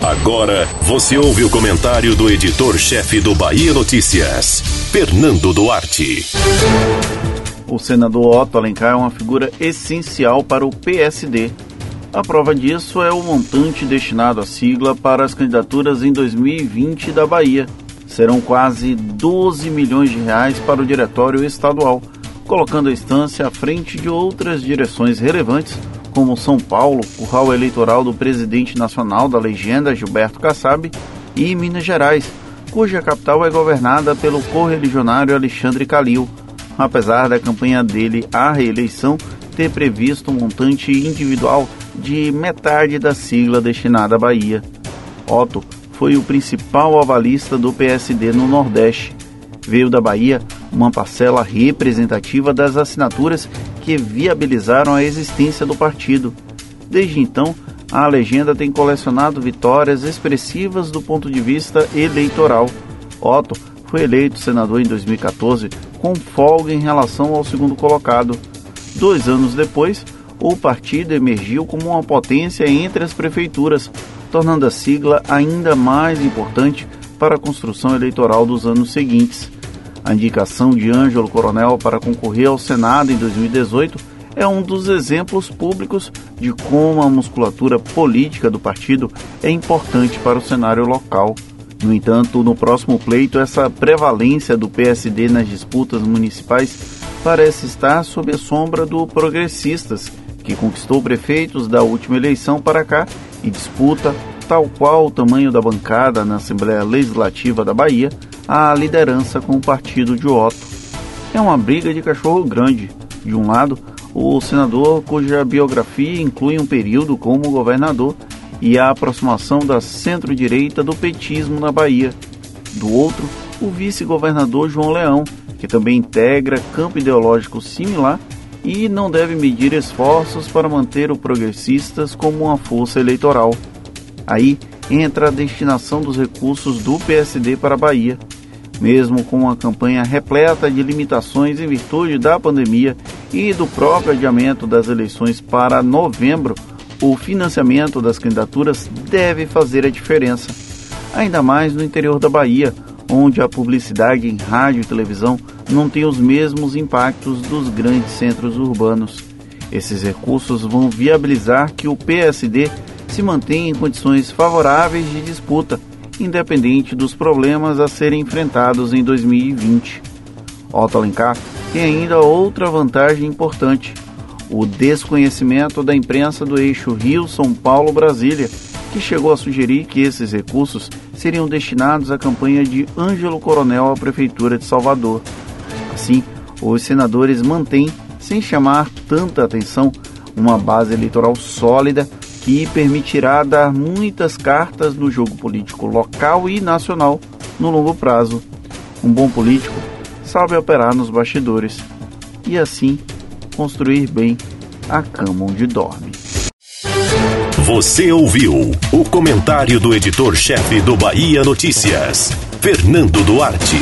Agora você ouve o comentário do editor-chefe do Bahia Notícias, Fernando Duarte. O senador Otto Alencar é uma figura essencial para o PSD. A prova disso é o montante destinado à sigla para as candidaturas em 2020 da Bahia. Serão quase 12 milhões de reais para o diretório estadual, colocando a instância à frente de outras direções relevantes como São Paulo, curral eleitoral do presidente nacional da legenda Gilberto Kassab, e Minas Gerais, cuja capital é governada pelo correligionário Alexandre Calil, apesar da campanha dele à reeleição ter previsto um montante individual de metade da sigla destinada à Bahia. Otto foi o principal avalista do PSD no Nordeste. Veio da Bahia uma parcela representativa das assinaturas que viabilizaram a existência do partido. Desde então, a legenda tem colecionado vitórias expressivas do ponto de vista eleitoral. Otto foi eleito senador em 2014 com folga em relação ao segundo colocado. Dois anos depois, o partido emergiu como uma potência entre as prefeituras, tornando a sigla ainda mais importante para a construção eleitoral dos anos seguintes. A indicação de Ângelo Coronel para concorrer ao Senado em 2018 é um dos exemplos públicos de como a musculatura política do partido é importante para o cenário local. No entanto, no próximo pleito, essa prevalência do PSD nas disputas municipais parece estar sob a sombra do Progressistas, que conquistou prefeitos da última eleição para cá e disputa, tal qual o tamanho da bancada na Assembleia Legislativa da Bahia, a liderança com o partido de Otto. É uma briga de cachorro grande. De um lado, o senador cuja biografia inclui um período como governador e a aproximação da centro-direita do petismo na Bahia. Do outro, o vice-governador João Leão, que também integra campo ideológico similar e não deve medir esforços para manter o progressistas como uma força eleitoral. Aí entra a destinação dos recursos do PSD para a Bahia. Mesmo com uma campanha repleta de limitações em virtude da pandemia e do próprio adiamento das eleições para novembro, o financiamento das candidaturas deve fazer a diferença. Ainda mais no interior da Bahia, onde a publicidade em rádio e televisão não tem os mesmos impactos dos grandes centros urbanos. Esses recursos vão viabilizar que o PSD se mantenha em condições favoráveis de disputa independente dos problemas a serem enfrentados em 2020. Otto Alencar tem ainda outra vantagem importante: o desconhecimento da imprensa do eixo Rio-São Paulo-Brasília, que chegou a sugerir que esses recursos seriam destinados à campanha de Ângelo Coronel à Prefeitura de Salvador. Assim, os senadores mantêm, sem chamar tanta atenção, uma base eleitoral sólida que permitirá dar muitas cartas no jogo político local e nacional no longo prazo. Um bom político sabe operar nos bastidores e assim construir bem a cama onde dorme. Você ouviu o comentário do editor-chefe do Bahia Notícias, Fernando Duarte.